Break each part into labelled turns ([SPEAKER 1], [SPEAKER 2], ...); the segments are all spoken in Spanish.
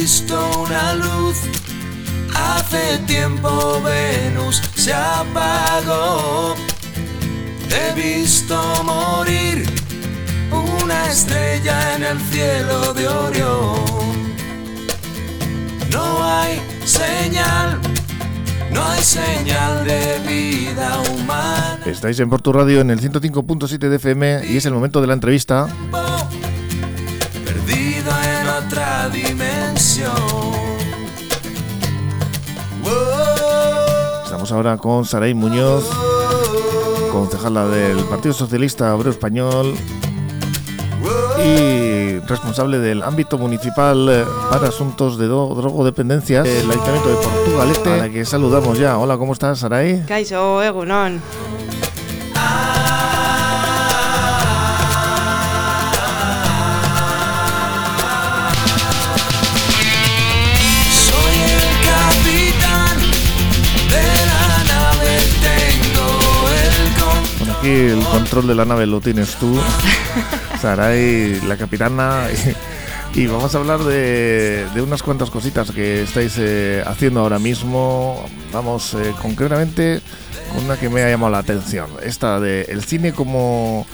[SPEAKER 1] visto una luz. Hace tiempo Venus se apagó. He visto morir una estrella en el cielo de Orión. No hay señal, no hay señal de vida humana.
[SPEAKER 2] Estáis en Porto Radio en el 105.7 de FM y es el momento de la entrevista. Ahora con Saray Muñoz, concejala del Partido Socialista Obrero Español y responsable del ámbito municipal eh, para asuntos de drogodependencias del Ayuntamiento de Portugalete, a la que saludamos ya. Hola, ¿cómo estás, Saray?
[SPEAKER 3] Kaixo, egunon.
[SPEAKER 1] El
[SPEAKER 2] control de la nave lo tienes tú, Saray, la capitana. Y, vamos a hablar de, de unas cuantas cositas que estáis eh, haciendo ahora mismo. Vamos, eh, concretamente, con una que me ha llamado la atención. Esta de el cine como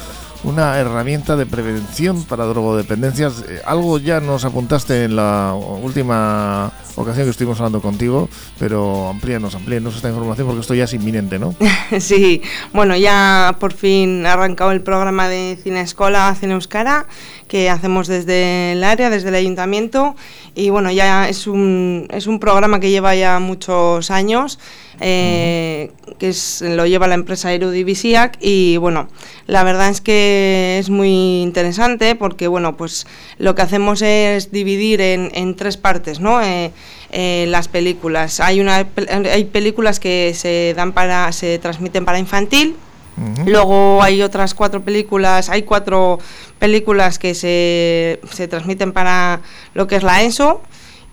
[SPEAKER 2] una herramienta de prevención para drogodependencias. Eh, algo ya nos apuntaste en la última ocasión que estuvimos hablando contigo, pero amplíanos, amplíanos esta información porque esto ya es inminente, ¿no?
[SPEAKER 3] Sí, bueno, ya por fin ha arrancado el programa de Cine Escola Cine Euskara que hacemos desde el área, desde el ayuntamiento y bueno, ya es un, es un programa que lleva ya muchos años, eh, que es, lo lleva la empresa Erudivisiac y bueno, la verdad es que es muy interesante porque bueno, pues lo que hacemos es dividir en, en tres partes, ¿no? Eh, eh, las películas. Hay, una, hay películas que se dan para, se transmiten para infantil. Luego hay otras cuatro películas, hay cuatro películas que se, se transmiten para lo que es la ESO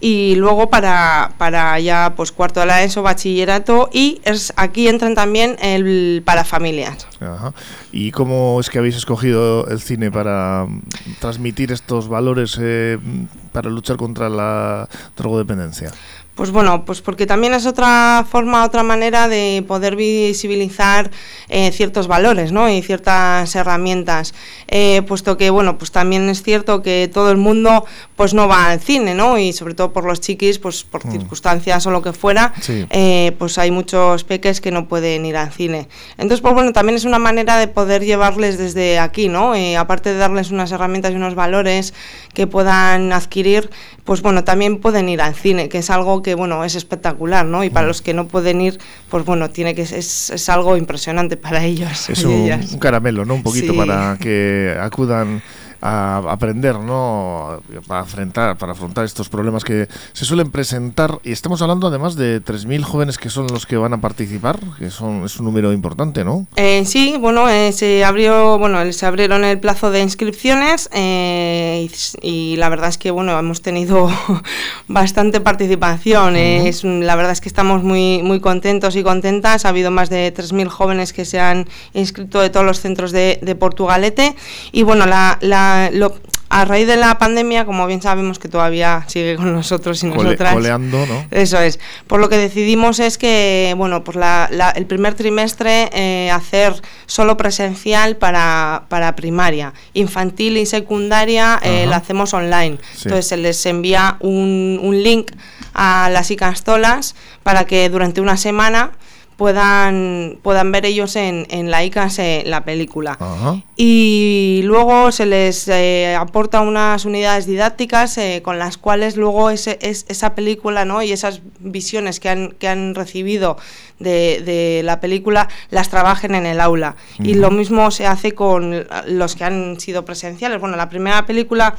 [SPEAKER 3] y luego para, para ya pues cuarto de la ESO, bachillerato y es, aquí entran también el para familias.
[SPEAKER 2] Ajá. ¿Y cómo es que habéis escogido el cine para mm, transmitir estos valores eh, mm, para luchar contra la drogodependencia?
[SPEAKER 3] Pues bueno, pues porque también es otra forma, otra manera de poder visibilizar eh, ciertos valores, ¿no? Y ciertas herramientas, Eh, puesto que bueno, pues también es cierto que todo el mundo, pues no va al cine, ¿no? Y sobre todo por los chiquis, pues por circunstancias o lo que fuera,
[SPEAKER 2] Sí.
[SPEAKER 3] eh, pues hay muchos peques que no pueden ir al cine. Entonces, pues bueno, también es una manera de poder llevarles desde aquí, ¿no? Aparte de darles unas herramientas y unos valores que puedan adquirir, pues bueno, también pueden ir al cine, que es algo que, bueno, es espectacular, ¿no? Y para los que no pueden ir, pues bueno, tiene que es, es algo impresionante para ellos.
[SPEAKER 2] Es
[SPEAKER 3] y
[SPEAKER 2] un,
[SPEAKER 3] ellas.
[SPEAKER 2] un caramelo, ¿no? Un poquito
[SPEAKER 3] Sí.
[SPEAKER 2] para que acudan a aprender, ¿no? Para afrontar, para afrontar estos problemas que se suelen presentar. Y estamos hablando además de 3.000 jóvenes que son los que van a participar, que son, es un número importante, ¿no?
[SPEAKER 3] Eh, sí, bueno, eh, se abrió, bueno, se abrieron el plazo de inscripciones eh, y, y la verdad es que bueno, hemos tenido bastante participación. eh, es un- la verdad es que estamos muy muy contentos y contentas. Ha habido más de 3.000 jóvenes que se han inscrito de todos los centros de, de Portugalete y bueno, la, la- lo- a raíz de la pandemia, como bien sabemos que todavía sigue con nosotros y
[SPEAKER 2] Cole-
[SPEAKER 3] nosotras.
[SPEAKER 2] coleando, ¿no?
[SPEAKER 3] Eso es. Por lo que decidimos es que, bueno, pues la- la- el primer trimestre eh, hacer solo presencial para, para primaria. Infantil y secundaria eh, la hacemos online.
[SPEAKER 2] Sí.
[SPEAKER 3] Entonces se les envía un, un link a las icastolas para que durante una semana puedan, puedan ver ellos en, en la ICAS eh, la película
[SPEAKER 2] Ajá.
[SPEAKER 3] y luego se les eh, aporta unas unidades didácticas eh, con las cuales luego ese, es, esa película ¿no? y esas visiones que han, que han recibido de, de la película las trabajen en el aula. Y lo mismo se hace con los que han sido presenciales. Bueno, la primera película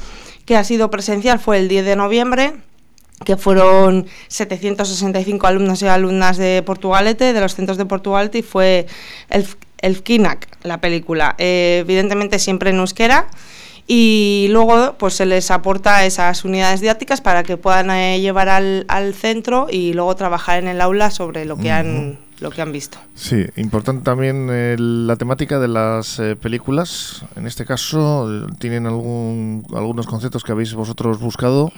[SPEAKER 3] que ha sido presencial fue el 10 de noviembre que fueron 765 alumnos y alumnas de Portugalete, de los centros de Portugalete, y fue el, el la película. Eh, evidentemente siempre en euskera, y luego pues se les aporta esas unidades didácticas para que puedan eh, llevar al, al centro y luego trabajar en el aula sobre lo que han lo que han visto.
[SPEAKER 2] Sí, importante también eh, la temática de las eh, películas. En este caso, ¿tienen algún, algunos conceptos que habéis vosotros buscado?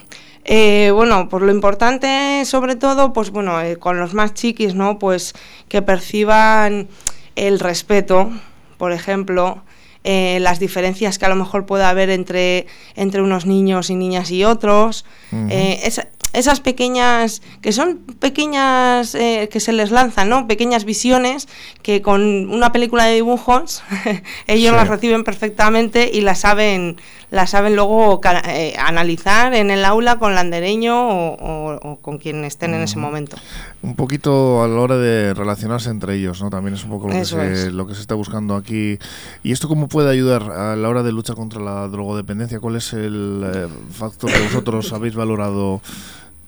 [SPEAKER 3] Eh, bueno, pues lo importante sobre todo, pues bueno, eh, con los más chiquis, ¿no? Pues que perciban el respeto, por ejemplo, eh, las diferencias que a lo mejor puede haber entre, entre unos niños y niñas y otros, eh, esa- esas pequeñas, que son pequeñas, eh, que se les lanzan, ¿no? Pequeñas visiones que con una película de dibujos ellos
[SPEAKER 2] Sí.
[SPEAKER 3] las reciben perfectamente y las saben, las saben luego eh, analizar en el aula con landereño o, o- o con quien estén en ese momento.
[SPEAKER 2] Un poquito a la hora de relacionarse entre ellos, ¿no? También es un poco lo, que se, lo que se está buscando aquí. ¿Y esto cómo puede ayudar a la hora de lucha contra la drogodependencia? ¿Cuál es el eh, factor que vosotros habéis valorado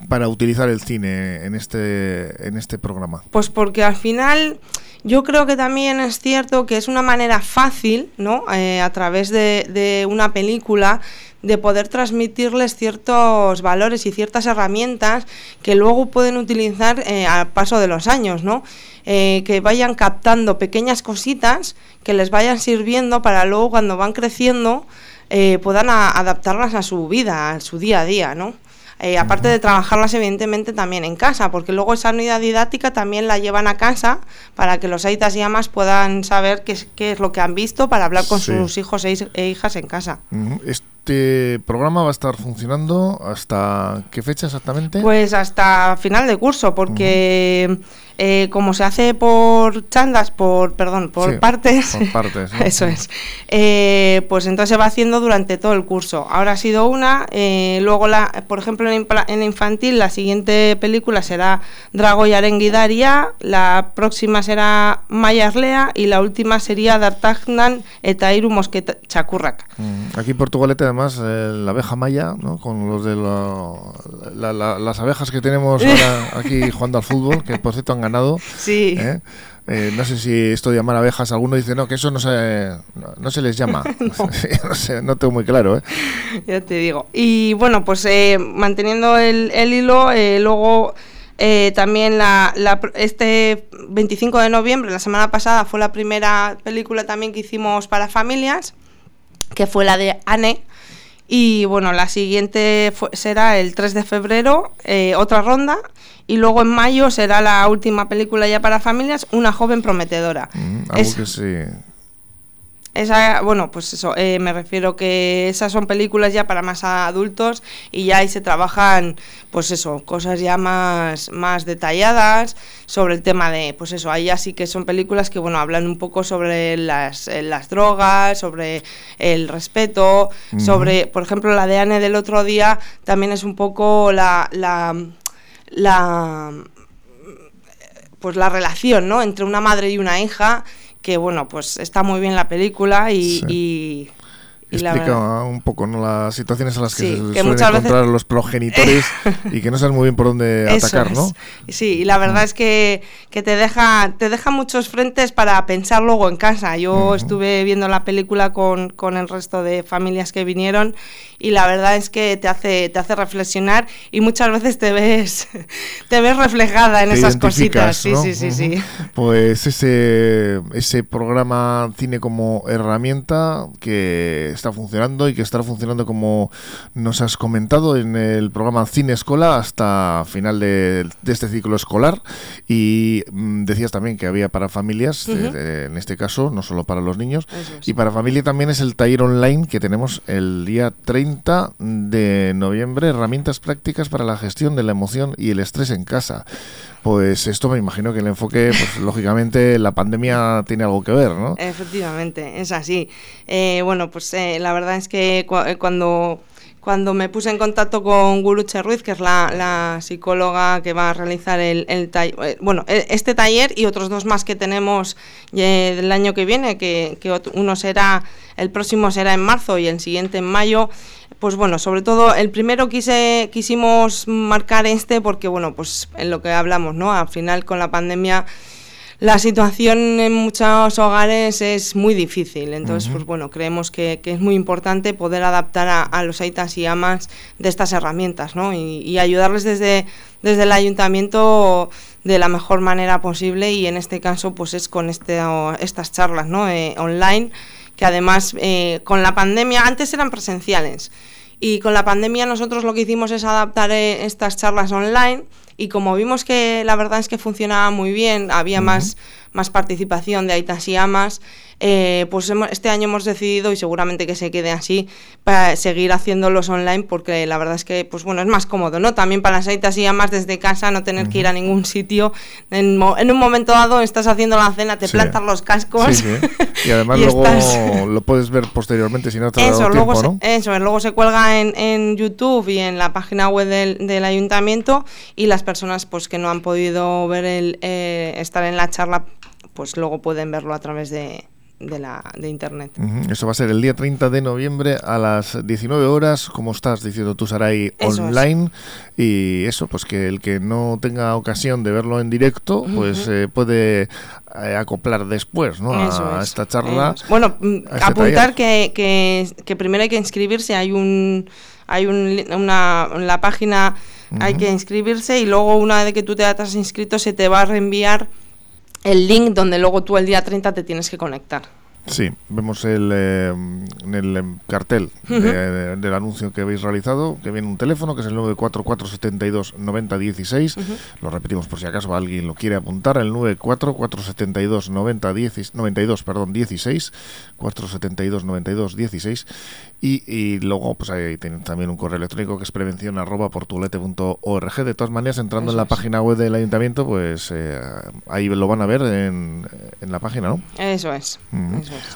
[SPEAKER 2] para utilizar el cine en este, en este programa?
[SPEAKER 3] Pues porque al final yo creo que también es cierto que es una manera fácil, ¿no? Eh, a través de, una película de poder transmitirles ciertos valores y ciertas herramientas que luego pueden utilizar eh, al paso de los años, ¿no? Eh, que vayan captando pequeñas cositas que les vayan sirviendo para luego cuando van creciendo puedan adaptarlas a su vida, a su día a día, ¿no? Eh, aparte de trabajarlas evidentemente también en casa, porque luego esa unidad didáctica también la llevan a casa para que los aitas y amas puedan saber qué es, qué es lo que han visto para hablar con
[SPEAKER 2] Sí.
[SPEAKER 3] sus hijos e, e hijas en casa.
[SPEAKER 2] Este programa va a estar funcionando hasta qué fecha exactamente?
[SPEAKER 3] Pues hasta final de curso, porque eh, como se hace por chandas, por perdón, por
[SPEAKER 2] Sí,
[SPEAKER 3] partes,
[SPEAKER 2] por partes, ¿no?
[SPEAKER 3] eso es, eh, pues entonces se va haciendo durante todo el curso. Ahora ha sido una, eh, luego la, por ejemplo en, en infantil la siguiente película será Drago y Arenguidaria, la próxima será Maya Arlea y la última sería D'Artagnan Etairu Mosqueta Chacurraca.
[SPEAKER 2] Mm, Aquí en Portugalete, además, eh, la abeja maya, ¿no? con los de lo- la- la- las abejas que tenemos ahora aquí jugando al fútbol, que por cierto han ganado.
[SPEAKER 3] Sí.
[SPEAKER 2] ¿eh? Eh, no sé si esto de llamar abejas, alguno dice no, que eso no se, no, no se les llama. no. sé, no tengo muy claro. ¿eh?
[SPEAKER 3] Ya te digo. Y bueno, pues eh, manteniendo el, el hilo, luego también la, la este 25 de noviembre, la semana pasada, fue la primera película también que hicimos para familias, que fue la de Anne. Y bueno, la siguiente será el 3 de febrero, eh, otra ronda. Y luego en mayo será la última película ya para familias, Una joven prometedora.
[SPEAKER 2] Mm, algo
[SPEAKER 3] Es-
[SPEAKER 2] que sí.
[SPEAKER 3] Esa, bueno, pues eso, eh, me refiero que esas son películas ya para más adultos y ya ahí se trabajan, pues eso, cosas ya más, más detalladas sobre el tema de, pues eso, ahí ya sí que son películas que, bueno, hablan un poco sobre las, eh, las drogas, sobre el respeto, sobre, por ejemplo, la de Anne del otro día también es un poco la, la, la pues la relación, ¿no? Entre una madre y una hija, que bueno, pues está muy bien la película y,
[SPEAKER 2] Sí.
[SPEAKER 3] y,
[SPEAKER 2] Explica un poco ¿no? las situaciones en las que
[SPEAKER 3] Sí,
[SPEAKER 2] se
[SPEAKER 3] que
[SPEAKER 2] suelen
[SPEAKER 3] muchas veces-
[SPEAKER 2] encontrar los progenitores y que no saben muy bien por dónde
[SPEAKER 3] Eso
[SPEAKER 2] atacar, ¿no?
[SPEAKER 3] es. Sí, y la verdad es que, que te deja te deja muchos frentes para pensar luego en casa. Yo
[SPEAKER 2] Ujú.
[SPEAKER 3] estuve viendo la película con, con el resto de familias que vinieron y la verdad es que te hace te hace reflexionar y muchas veces te ves te ves reflejada en
[SPEAKER 2] Te
[SPEAKER 3] esas cositas. Sí,
[SPEAKER 2] ¿no?
[SPEAKER 3] sí, sí, sí.
[SPEAKER 2] Ujú. Pues ese, ese programa Cine como herramienta que está funcionando y que estará funcionando como nos has comentado en el programa Cine Escola hasta final de, de este ciclo escolar. Y mm, decías también que había para familias, eh, en este caso, no solo para los niños.
[SPEAKER 3] Es.
[SPEAKER 2] Y para familia también es el taller online que tenemos el día 30 de noviembre, herramientas prácticas para la gestión de la emoción y el estrés en casa. Pues esto me imagino que el enfoque, pues lógicamente la pandemia tiene algo que ver, ¿no?
[SPEAKER 3] Efectivamente, es así. Eh, bueno, pues eh, la verdad es que cua- eh, cuando, cuando me puse en contacto con Guruche Ruiz, que es la, la psicóloga que va a realizar el, el taller, bueno, e- este taller y otros dos más que tenemos eh, del año que viene, que, que uno será, el próximo será en marzo y el siguiente en mayo, pues bueno, sobre todo el primero quise, quisimos marcar este porque, bueno, pues en lo que hablamos, ¿no? Al final con la pandemia la situación en muchos hogares es muy difícil, entonces,
[SPEAKER 2] Ujú.
[SPEAKER 3] pues bueno, creemos que, que es muy importante poder adaptar a, a los aitas y amas de estas herramientas, ¿no? Y, y ayudarles desde, desde el ayuntamiento de la mejor manera posible y en este caso pues es con este, estas charlas ¿no? Eh, online que además eh, con la pandemia antes eran presenciales y con la pandemia nosotros lo que hicimos es adaptar eh, estas charlas online y como vimos que la verdad es que funcionaba muy bien, había más, más participación de Aitas y Amas, eh, pues este año hemos decidido, y seguramente que se quede así, para seguir haciéndolos online, porque la verdad es que, pues bueno, es más cómodo, ¿no? También para las aitas y amas desde casa, no tener que ir a ningún sitio. En, un momento dado estás haciendo la cena, te plantas los cascos.
[SPEAKER 2] Y además luego lo puedes ver posteriormente si no te ha dado
[SPEAKER 3] luego
[SPEAKER 2] tiempo,
[SPEAKER 3] se, Eso, luego se cuelga en, en, YouTube y en la página web del, del, ayuntamiento y las personas pues que no han podido ver el, eh, estar en la charla, pues luego pueden verlo a través de, de, la, de Internet.
[SPEAKER 2] Eso va a ser el día 30 de noviembre a las 19 horas, como estás diciendo tú, Saray, online. Y eso, pues que el que no tenga ocasión de verlo en directo, pues eh, puede eh, acoplar después ¿no? a, esta charla.
[SPEAKER 3] Bueno, mm, este apuntar que, que, primero hay que inscribirse, hay un... Hay un, una, la página hay que inscribirse y luego una vez que tú te has inscrito se te va a reenviar el link donde luego tú el día 30 te tienes que conectar.
[SPEAKER 2] Sí, vemos el, eh, en el em, cartel del anuncio que habéis realizado, que viene un teléfono, que es el 944729016. Lo repetimos por si acaso alguien lo quiere apuntar, el 944729092, perdón, 16, 4729216. Y, y luego, pues ahí tienen también un correo electrónico que es prevención arroba portulete.org. De todas maneras, entrando en la página web del ayuntamiento, pues eh, ahí lo van a ver en, en, la página, ¿no?
[SPEAKER 3] Eso es.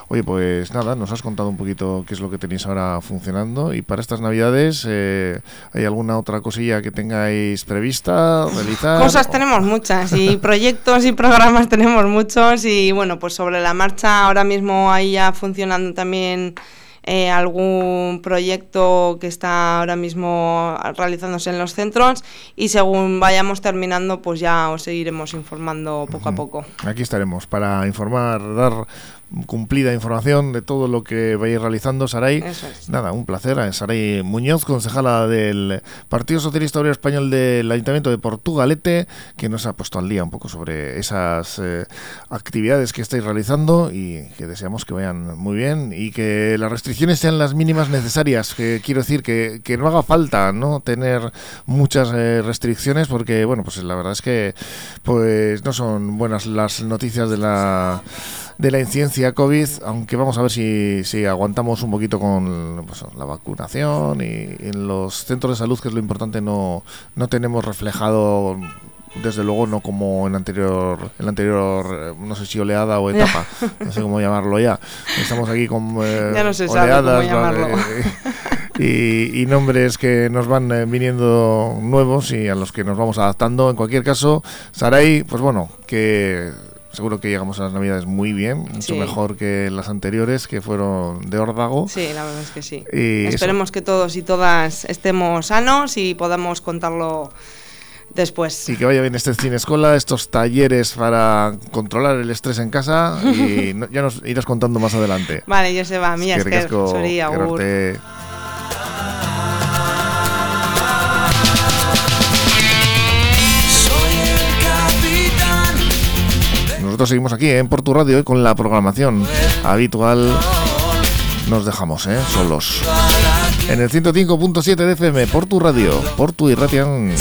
[SPEAKER 2] Oye, pues nada, nos has contado un poquito qué es lo que tenéis ahora funcionando. Y para estas navidades, eh, ¿hay alguna otra cosilla que tengáis prevista realizar?
[SPEAKER 3] Cosas tenemos muchas, y proyectos y programas tenemos muchos. Y bueno, pues sobre la marcha, ahora mismo ahí ya funcionando también eh, algún proyecto que está ahora mismo realizándose en los centros y según vayamos terminando pues ya os seguiremos informando poco a poco.
[SPEAKER 2] Aquí estaremos para informar, dar cumplida información de todo lo que vais realizando, Saray. Nada, un placer. Eh, Saray Muñoz, concejala del Partido Socialista Obrero Español del Ayuntamiento de Portugalete, que nos ha puesto al día un poco sobre esas eh, actividades que estáis realizando y que deseamos que vayan muy bien y que las restricciones sean las mínimas necesarias. Que quiero decir que, que no haga falta no tener muchas eh, restricciones porque, bueno, pues la verdad es que pues no son buenas las noticias de la de la incidencia COVID, aunque vamos a ver si, si aguantamos un poquito con pues, la vacunación y, en los centros de salud, que es lo importante, no, no tenemos reflejado desde luego no como en anterior en la anterior eh, no sé si oleada o etapa no sé cómo llamarlo ya. Estamos aquí con
[SPEAKER 3] eh, oleadas
[SPEAKER 2] y, y, nombres que nos van eh, viniendo nuevos y a los que nos vamos adaptando. En cualquier caso Saray pues bueno que Seguro que llegamos a las Navidades muy bien, mucho mejor que las anteriores, que fueron de órdago.
[SPEAKER 3] Sí, la verdad es que sí. Esperemos que todos y todas estemos sanos y podamos contarlo después.
[SPEAKER 2] Y que vaya bien este cine escuela, estos talleres para controlar el estrés en casa y ya nos irás contando más adelante.
[SPEAKER 3] Vale, yo se va, mía, es que
[SPEAKER 2] Seguimos aquí en Portu Radio y con la programación habitual. Nos dejamos, ¿eh? Solos. En el 105.7 de FM, Portu Radio, Portu y Ratian.